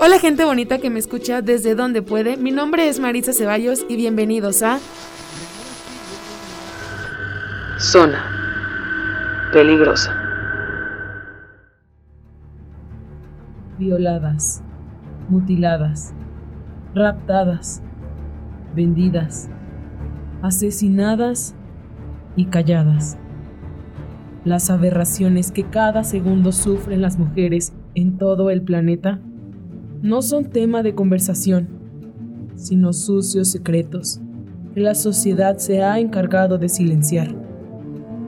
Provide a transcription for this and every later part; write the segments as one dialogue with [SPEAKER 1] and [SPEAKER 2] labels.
[SPEAKER 1] Hola gente bonita que me escucha desde donde puede, mi nombre es Marisa Ceballos y bienvenidos a
[SPEAKER 2] Zona peligrosa.
[SPEAKER 3] Violadas, mutiladas, raptadas, vendidas, asesinadas y calladas. Las aberraciones que cada segundo sufren las mujeres en todo el planeta no son tema de conversación, sino sucios secretos que la sociedad se ha encargado de silenciar,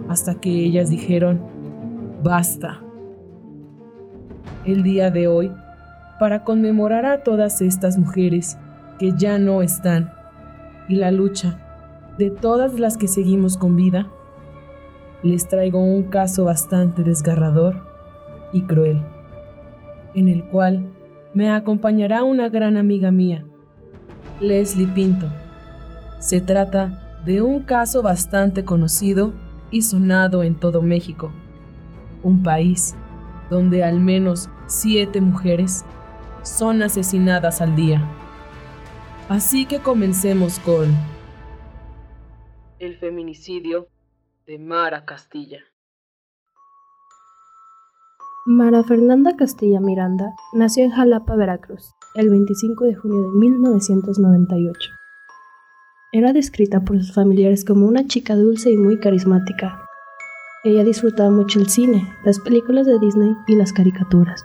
[SPEAKER 3] hasta que ellas dijeron, basta. El día de hoy, para conmemorar a todas estas mujeres que ya no están, y la lucha de todas las que seguimos con vida, les traigo un caso bastante desgarrador y cruel, en el cual me acompañará una gran amiga mía, Leslie Pinto. Se trata de un caso bastante conocido y sonado en todo México, un país donde al menos siete mujeres son asesinadas al día. Así que comencemos con el feminicidio de Mara Castilla.
[SPEAKER 4] Mara Fernanda Castilla Miranda nació en Jalapa, Veracruz, el 25 de junio de 1998. Era descrita por sus familiares como una chica dulce y muy carismática. Ella disfrutaba mucho el cine, las películas de Disney y las caricaturas.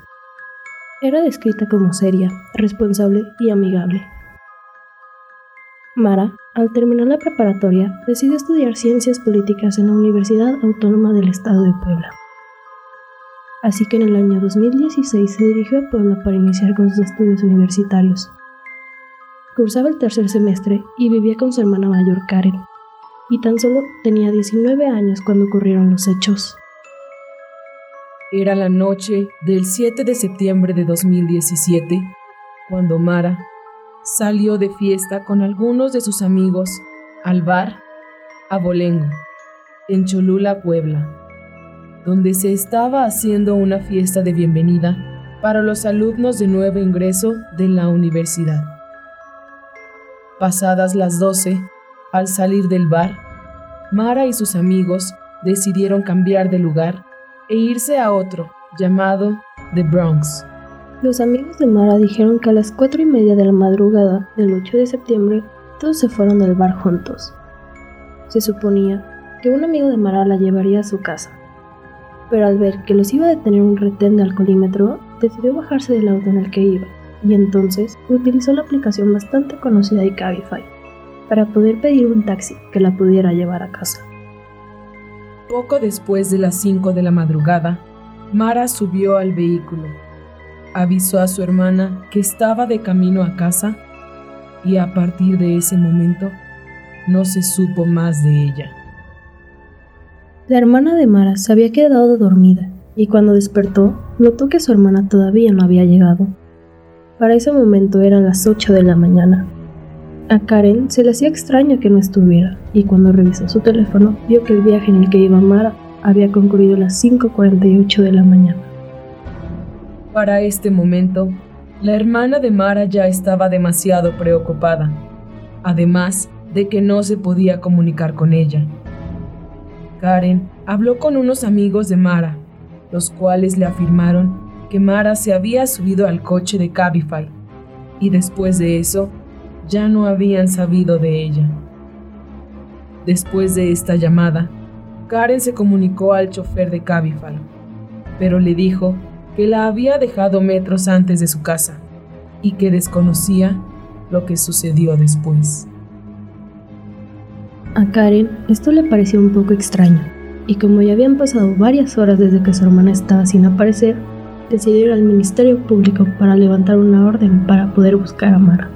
[SPEAKER 4] Era descrita como seria, responsable y amigable. Mara, al terminar la preparatoria, decidió estudiar ciencias políticas en la Universidad Autónoma del Estado de Puebla así que en el año 2016 se dirigió a Puebla para iniciar con sus estudios universitarios. Cursaba el tercer semestre y vivía con su hermana mayor Karen, y tan solo tenía 19 años cuando ocurrieron los hechos.
[SPEAKER 3] Era la noche del 7 de septiembre de 2017, cuando Mara salió de fiesta con algunos de sus amigos al bar Abolengo, en Cholula, Puebla donde se estaba haciendo una fiesta de bienvenida para los alumnos de nuevo ingreso de la universidad. Pasadas las 12, al salir del bar, Mara y sus amigos decidieron cambiar de lugar e irse a otro llamado The Bronx.
[SPEAKER 4] Los amigos de Mara dijeron que a las cuatro y media de la madrugada del 8 de septiembre todos se fueron del bar juntos. Se suponía que un amigo de Mara la llevaría a su casa pero al ver que los iba a detener un retén de alcoholímetro, decidió bajarse del auto en el que iba, y entonces utilizó la aplicación bastante conocida de Cabify para poder pedir un taxi que la pudiera llevar a casa.
[SPEAKER 3] Poco después de las 5 de la madrugada, Mara subió al vehículo, avisó a su hermana que estaba de camino a casa y a partir de ese momento no se supo más de ella.
[SPEAKER 4] La hermana de Mara se había quedado dormida y cuando despertó notó que su hermana todavía no había llegado. Para ese momento eran las 8 de la mañana. A Karen se le hacía extraño que no estuviera y cuando revisó su teléfono vio que el viaje en el que iba Mara había concluido a las 5.48 de la mañana.
[SPEAKER 3] Para este momento, la hermana de Mara ya estaba demasiado preocupada, además de que no se podía comunicar con ella. Karen habló con unos amigos de Mara, los cuales le afirmaron que Mara se había subido al coche de Cabify y después de eso ya no habían sabido de ella. Después de esta llamada, Karen se comunicó al chofer de Cabify, pero le dijo que la había dejado metros antes de su casa y que desconocía lo que sucedió después.
[SPEAKER 4] A Karen esto le pareció un poco extraño, y como ya habían pasado varias horas desde que su hermana estaba sin aparecer, decidió al Ministerio Público para levantar una orden para poder buscar a Mara.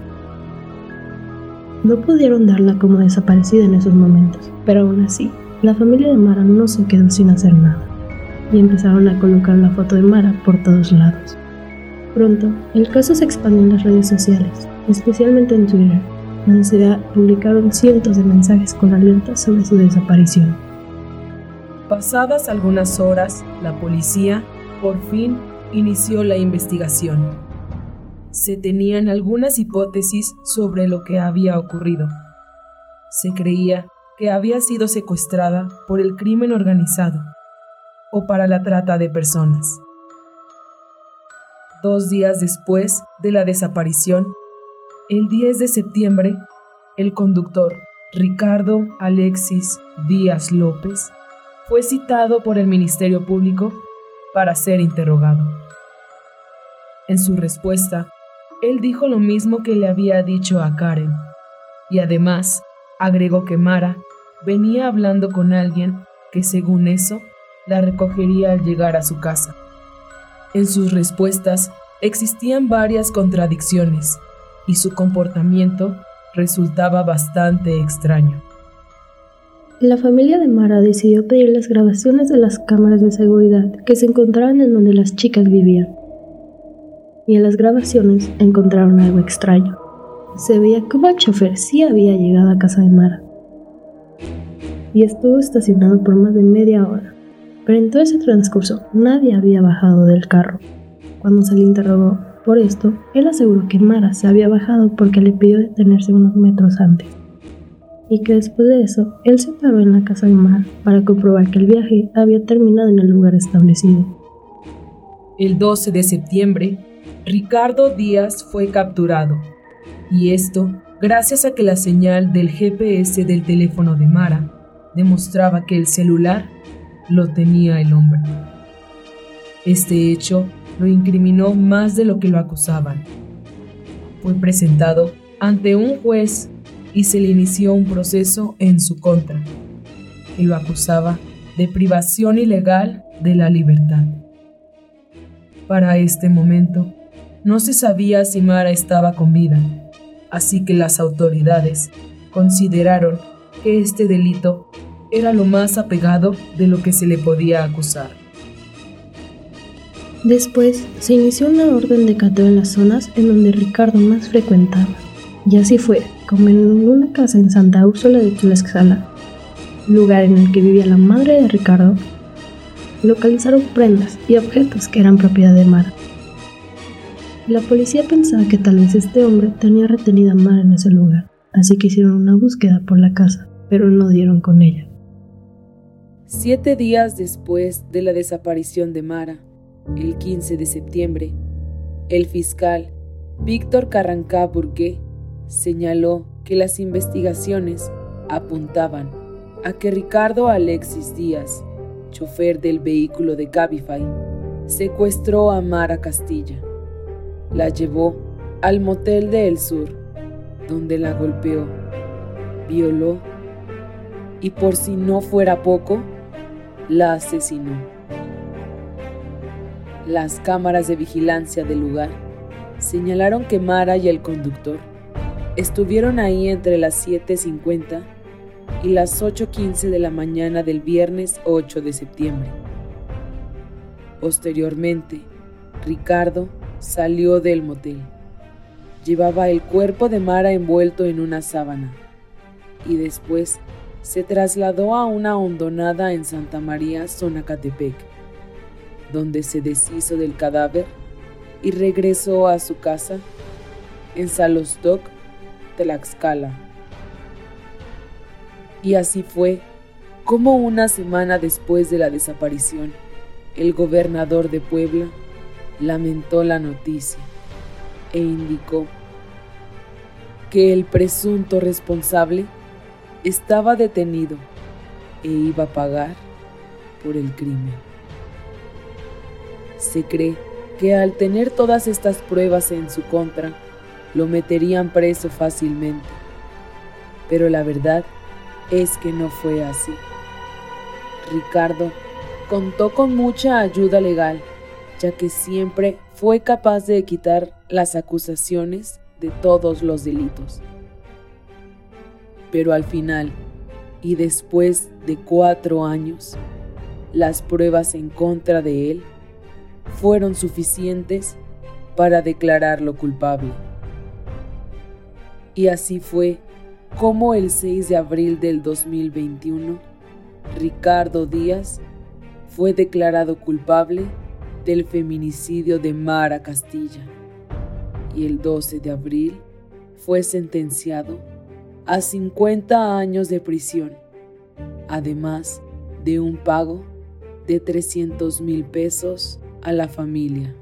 [SPEAKER 4] No pudieron darla como desaparecida en esos momentos, pero aún así, la familia de Mara no se quedó sin hacer nada, y empezaron a colocar la foto de Mara por todos lados. Pronto, el caso se expandió en las redes sociales, especialmente en Twitter, donde se publicaron cientos de mensajes con alertas sobre su desaparición.
[SPEAKER 3] Pasadas algunas horas, la policía por fin inició la investigación. se tenían algunas hipótesis sobre lo que había ocurrido. Se creía que había sido secuestrada por el crimen organizado o para la trata de personas. Dos días después de la desaparición, el 10 de septiembre, el conductor Ricardo Alexis Díaz López fue citado por el Ministerio Público para ser interrogado. En su respuesta, él dijo lo mismo que le había dicho a Karen, y además agregó que Mara venía hablando con alguien que según eso la recogería al llegar a su casa. En sus respuestas existían varias contradicciones y su comportamiento resultaba bastante extraño.
[SPEAKER 4] La familia de Mara decidió pedir las grabaciones de las cámaras de seguridad que se encontraban en donde las chicas vivían y en las grabaciones encontraron algo extraño. Se veía como el chofer sí había llegado a casa de Mara y estuvo estacionado por más de media hora. Pero en todo ese transcurso nadie había bajado del carro. Cuando se le interrogó por esto, él aseguró que Mara se había bajado porque le pidió detenerse unos metros antes. Y que después de eso, él se paró en la casa de Mara para comprobar que el viaje había terminado en el lugar establecido.
[SPEAKER 3] El 12 de septiembre, Ricardo Díaz fue capturado, y esto gracias a que la señal del GPS del teléfono de Mara demostraba que el celular lo tenía el hombre. Este hecho lo incriminó más de lo que lo acusaban. Fue presentado ante un juez y se le inició un proceso en su contra, que lo acusaba de privación ilegal de la libertad. Para este momento, no se sabía si Mara estaba con vida, así que las autoridades consideraron que este delito era lo más apegado de lo que se le podía acusar.
[SPEAKER 4] Después se inició una orden de cateo en las zonas en donde Ricardo más frecuentaba. Y así fue, como en una casa en Santa Úrsula de Tlaxcala, lugar en el que vivía la madre de Ricardo, localizaron prendas y objetos que eran propiedad de Mara. La policía pensaba que tal vez este hombre tenía retenida a Mara en ese lugar, así que hicieron una búsqueda por la casa, pero no dieron con ella.
[SPEAKER 3] Siete días después de la desaparición de Mara, el 15 de septiembre, el fiscal Víctor Carrancá Burgué señaló que las investigaciones apuntaban a que Ricardo Alexis Díaz, chofer del vehículo de Cabify, secuestró a Mara Castilla la llevó al motel de El Sur, donde la golpeó, violó y por si no fuera poco, la asesinó. Las cámaras de vigilancia del lugar señalaron que Mara y el conductor estuvieron ahí entre las 7.50 y las 8.15 de la mañana del viernes 8 de septiembre. Posteriormente, Ricardo Salió del motel. Llevaba el cuerpo de Mara envuelto en una sábana y después se trasladó a una hondonada en Santa María, Zonacatepec, donde se deshizo del cadáver y regresó a su casa en Salostoc, Tlaxcala. Y así fue como una semana después de la desaparición, el gobernador de Puebla lamentó la noticia e indicó que el presunto responsable estaba detenido e iba a pagar por el crimen. Se cree que al tener todas estas pruebas en su contra, lo meterían preso fácilmente, pero la verdad es que no fue así. Ricardo contó con mucha ayuda legal ya que siempre fue capaz de quitar las acusaciones de todos los delitos. Pero al final, y después de cuatro años, las pruebas en contra de él fueron suficientes para declararlo culpable. Y así fue como el 6 de abril del 2021, Ricardo Díaz fue declarado culpable del feminicidio de Mara Castilla y el 12 de abril fue sentenciado a 50 años de prisión, además de un pago de 300 mil pesos a la familia.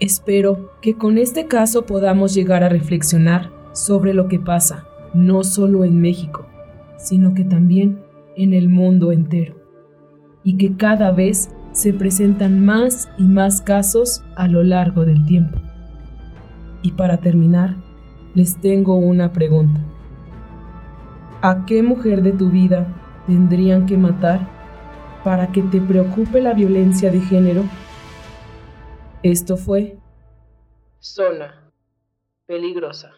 [SPEAKER 3] Espero que con este caso podamos llegar a reflexionar sobre lo que pasa, no solo en México, sino que también en el mundo entero, y que cada vez se presentan más y más casos a lo largo del tiempo. Y para terminar, les tengo una pregunta. ¿A qué mujer de tu vida tendrían que matar para que te preocupe la violencia de género? Esto fue
[SPEAKER 1] Zona Peligrosa.